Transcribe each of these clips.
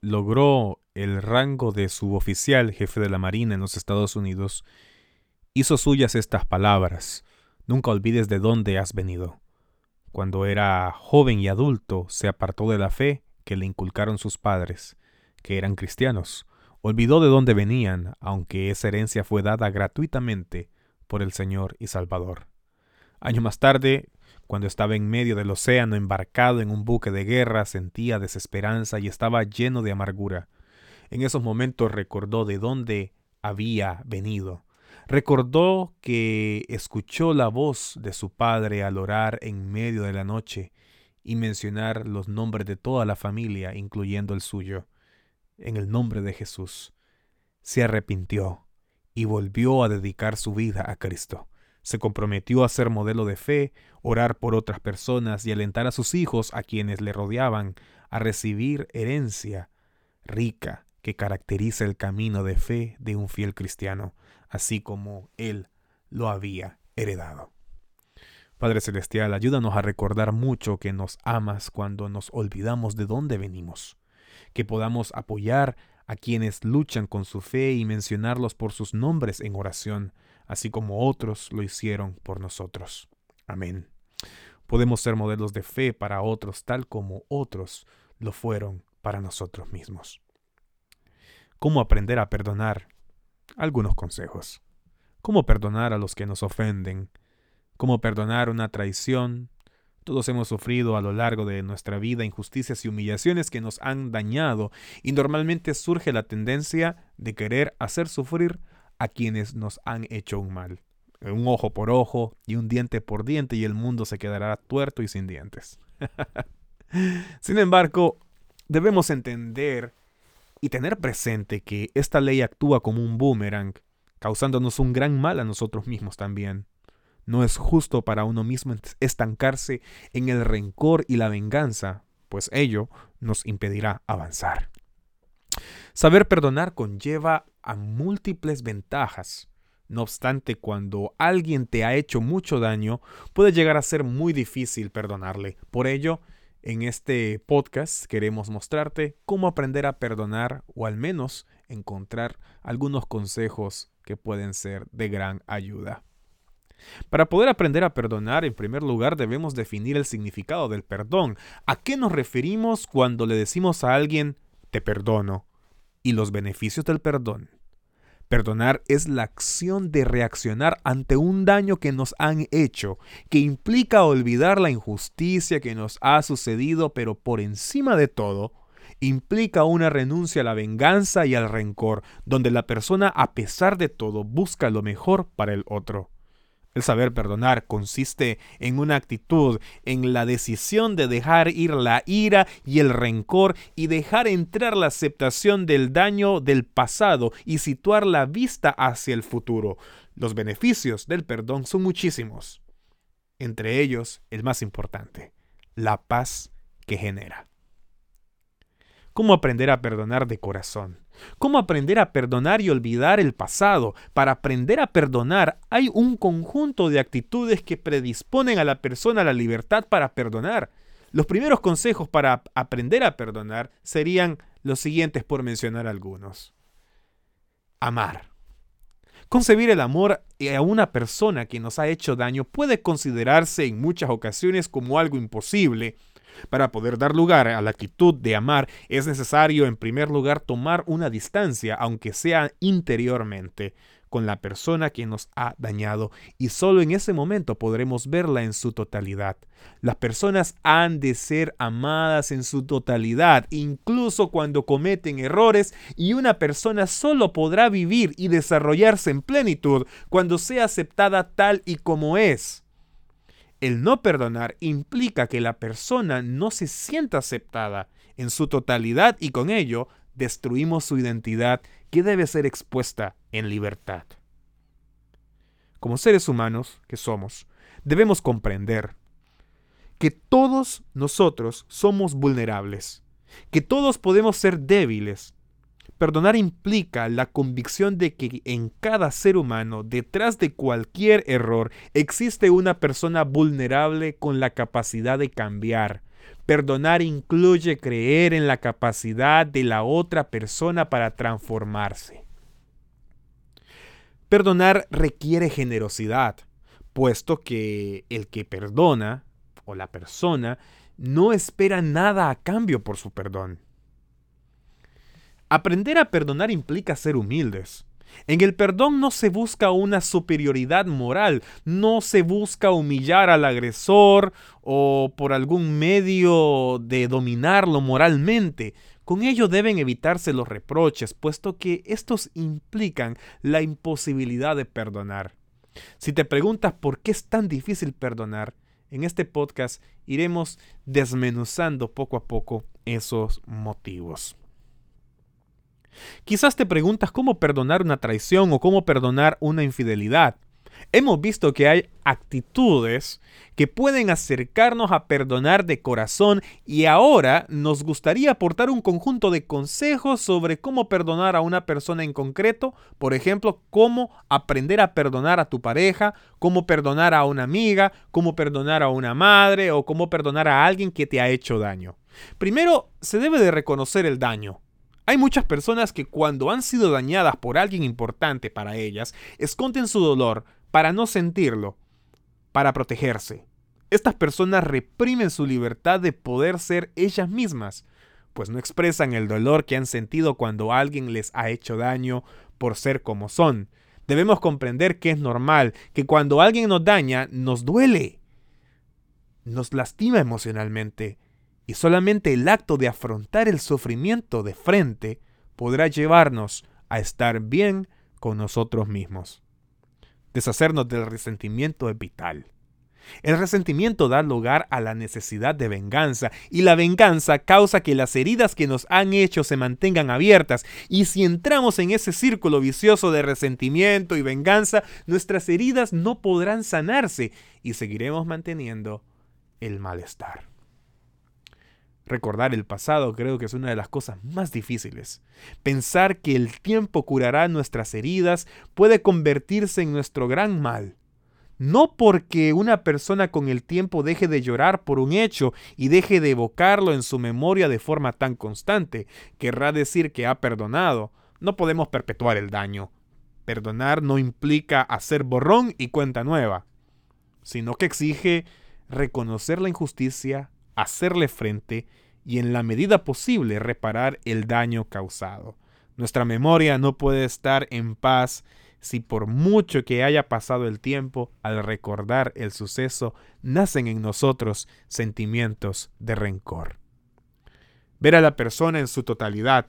logró el rango de suboficial jefe de la Marina en los Estados Unidos, hizo suyas estas palabras. Nunca olvides de dónde has venido. Cuando era joven y adulto, se apartó de la fe que le inculcaron sus padres, que eran cristianos. Olvidó de dónde venían, aunque esa herencia fue dada gratuitamente por el Señor y Salvador. Años más tarde, cuando estaba en medio del océano embarcado en un buque de guerra, sentía desesperanza y estaba lleno de amargura. En esos momentos recordó de dónde había venido Recordó que escuchó la voz de su padre al orar en medio de la noche y mencionar los nombres de toda la familia, incluyendo el suyo, en el nombre de Jesús. Se arrepintió y volvió a dedicar su vida a Cristo. Se comprometió a ser modelo de fe, orar por otras personas y alentar a sus hijos, a quienes le rodeaban, a recibir herencia rica que caracteriza el camino de fe de un fiel cristiano así como Él lo había heredado. Padre Celestial, ayúdanos a recordar mucho que nos amas cuando nos olvidamos de dónde venimos, que podamos apoyar a quienes luchan con su fe y mencionarlos por sus nombres en oración, así como otros lo hicieron por nosotros. Amén. Podemos ser modelos de fe para otros tal como otros lo fueron para nosotros mismos. ¿Cómo aprender a perdonar algunos consejos. Cómo perdonar a los que nos ofenden. Cómo perdonar una traición. Todos hemos sufrido a lo largo de nuestra vida injusticias y humillaciones que nos han dañado y normalmente surge la tendencia de querer hacer sufrir a quienes nos han hecho un mal. Un ojo por ojo y un diente por diente y el mundo se quedará tuerto y sin dientes. sin embargo, debemos entender y tener presente que esta ley actúa como un boomerang, causándonos un gran mal a nosotros mismos también. No es justo para uno mismo estancarse en el rencor y la venganza, pues ello nos impedirá avanzar. Saber perdonar conlleva a múltiples ventajas. No obstante, cuando alguien te ha hecho mucho daño, puede llegar a ser muy difícil perdonarle. Por ello, en este podcast queremos mostrarte cómo aprender a perdonar o al menos encontrar algunos consejos que pueden ser de gran ayuda. Para poder aprender a perdonar, en primer lugar debemos definir el significado del perdón. ¿A qué nos referimos cuando le decimos a alguien te perdono? Y los beneficios del perdón. Perdonar es la acción de reaccionar ante un daño que nos han hecho, que implica olvidar la injusticia que nos ha sucedido, pero por encima de todo, implica una renuncia a la venganza y al rencor, donde la persona a pesar de todo busca lo mejor para el otro. El saber perdonar consiste en una actitud, en la decisión de dejar ir la ira y el rencor y dejar entrar la aceptación del daño del pasado y situar la vista hacia el futuro. Los beneficios del perdón son muchísimos. Entre ellos, el más importante, la paz que genera. ¿Cómo aprender a perdonar de corazón? ¿Cómo aprender a perdonar y olvidar el pasado? Para aprender a perdonar hay un conjunto de actitudes que predisponen a la persona a la libertad para perdonar. Los primeros consejos para aprender a perdonar serían los siguientes por mencionar algunos. Amar. Concebir el amor a una persona que nos ha hecho daño puede considerarse en muchas ocasiones como algo imposible, para poder dar lugar a la actitud de amar es necesario en primer lugar tomar una distancia, aunque sea interiormente, con la persona que nos ha dañado y solo en ese momento podremos verla en su totalidad. Las personas han de ser amadas en su totalidad, incluso cuando cometen errores y una persona solo podrá vivir y desarrollarse en plenitud cuando sea aceptada tal y como es. El no perdonar implica que la persona no se sienta aceptada en su totalidad y con ello destruimos su identidad que debe ser expuesta en libertad. Como seres humanos que somos, debemos comprender que todos nosotros somos vulnerables, que todos podemos ser débiles, Perdonar implica la convicción de que en cada ser humano, detrás de cualquier error, existe una persona vulnerable con la capacidad de cambiar. Perdonar incluye creer en la capacidad de la otra persona para transformarse. Perdonar requiere generosidad, puesto que el que perdona, o la persona, no espera nada a cambio por su perdón. Aprender a perdonar implica ser humildes. En el perdón no se busca una superioridad moral, no se busca humillar al agresor o por algún medio de dominarlo moralmente. Con ello deben evitarse los reproches, puesto que estos implican la imposibilidad de perdonar. Si te preguntas por qué es tan difícil perdonar, en este podcast iremos desmenuzando poco a poco esos motivos. Quizás te preguntas cómo perdonar una traición o cómo perdonar una infidelidad. Hemos visto que hay actitudes que pueden acercarnos a perdonar de corazón y ahora nos gustaría aportar un conjunto de consejos sobre cómo perdonar a una persona en concreto, por ejemplo, cómo aprender a perdonar a tu pareja, cómo perdonar a una amiga, cómo perdonar a una madre o cómo perdonar a alguien que te ha hecho daño. Primero, se debe de reconocer el daño. Hay muchas personas que cuando han sido dañadas por alguien importante para ellas, esconden su dolor para no sentirlo, para protegerse. Estas personas reprimen su libertad de poder ser ellas mismas, pues no expresan el dolor que han sentido cuando alguien les ha hecho daño por ser como son. Debemos comprender que es normal, que cuando alguien nos daña, nos duele, nos lastima emocionalmente, y solamente el acto de afrontar el sufrimiento de frente podrá llevarnos a estar bien con nosotros mismos. Deshacernos del resentimiento es vital. El resentimiento da lugar a la necesidad de venganza y la venganza causa que las heridas que nos han hecho se mantengan abiertas y si entramos en ese círculo vicioso de resentimiento y venganza, nuestras heridas no podrán sanarse y seguiremos manteniendo el malestar. Recordar el pasado creo que es una de las cosas más difíciles. Pensar que el tiempo curará nuestras heridas puede convertirse en nuestro gran mal. No porque una persona con el tiempo deje de llorar por un hecho y deje de evocarlo en su memoria de forma tan constante, querrá decir que ha perdonado. No podemos perpetuar el daño. Perdonar no implica hacer borrón y cuenta nueva, sino que exige reconocer la injusticia, hacerle frente y en la medida posible reparar el daño causado. Nuestra memoria no puede estar en paz si por mucho que haya pasado el tiempo, al recordar el suceso, nacen en nosotros sentimientos de rencor. Ver a la persona en su totalidad.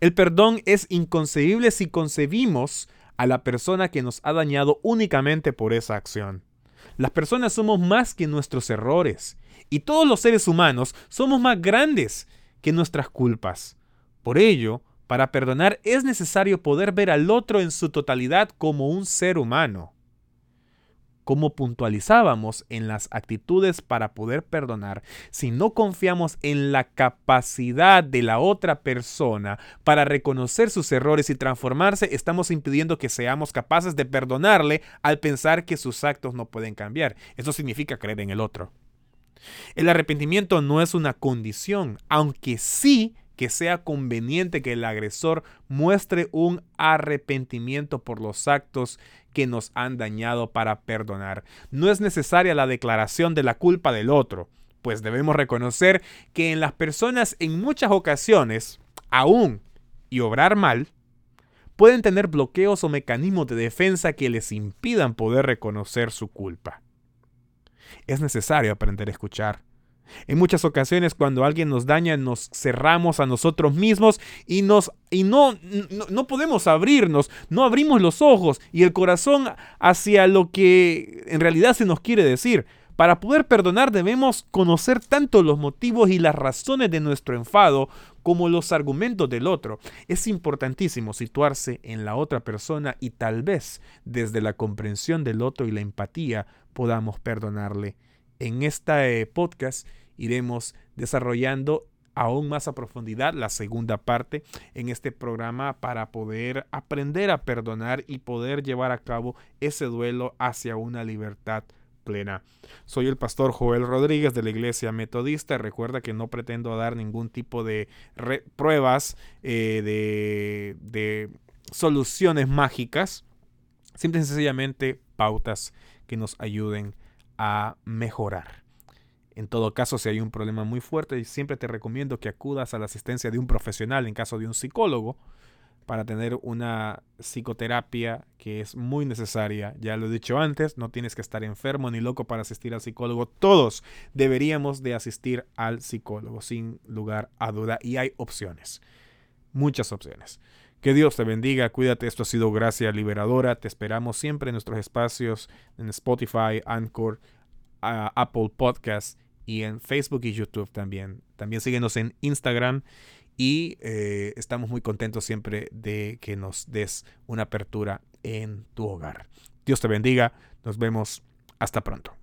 El perdón es inconcebible si concebimos a la persona que nos ha dañado únicamente por esa acción. Las personas somos más que nuestros errores y todos los seres humanos somos más grandes que nuestras culpas. Por ello, para perdonar es necesario poder ver al otro en su totalidad como un ser humano. Como puntualizábamos en las actitudes para poder perdonar, si no confiamos en la capacidad de la otra persona para reconocer sus errores y transformarse, estamos impidiendo que seamos capaces de perdonarle al pensar que sus actos no pueden cambiar. Eso significa creer en el otro. El arrepentimiento no es una condición, aunque sí que sea conveniente que el agresor muestre un arrepentimiento por los actos que nos han dañado para perdonar. No es necesaria la declaración de la culpa del otro, pues debemos reconocer que en las personas en muchas ocasiones, aún y obrar mal, pueden tener bloqueos o mecanismos de defensa que les impidan poder reconocer su culpa es necesario aprender a escuchar. En muchas ocasiones cuando alguien nos daña nos cerramos a nosotros mismos y, nos, y no, no, no, podemos abrirnos, no abrimos los ojos y el corazón hacia lo que en realidad se nos quiere decir. Para poder perdonar debemos conocer tanto los motivos y las razones de nuestro enfado como los argumentos del otro. Es importantísimo situarse en la otra persona y tal vez desde la comprensión del otro y la empatía podamos perdonarle. En este podcast iremos desarrollando aún más a profundidad la segunda parte en este programa para poder aprender a perdonar y poder llevar a cabo ese duelo hacia una libertad plena. Soy el pastor Joel Rodríguez de la Iglesia Metodista. Recuerda que no pretendo dar ningún tipo de pruebas eh, de, de soluciones mágicas. Simple y sencillamente pautas que nos ayuden a mejorar. En todo caso, si hay un problema muy fuerte, siempre te recomiendo que acudas a la asistencia de un profesional, en caso de un psicólogo, para tener una psicoterapia que es muy necesaria. Ya lo he dicho antes, no tienes que estar enfermo ni loco para asistir al psicólogo. Todos deberíamos de asistir al psicólogo, sin lugar a duda. Y hay opciones, muchas opciones. Que Dios te bendiga, cuídate, esto ha sido Gracia Liberadora, te esperamos siempre en nuestros espacios en Spotify, Anchor, Apple Podcasts y en Facebook y YouTube también. También síguenos en Instagram y eh, estamos muy contentos siempre de que nos des una apertura en tu hogar. Dios te bendiga, nos vemos, hasta pronto.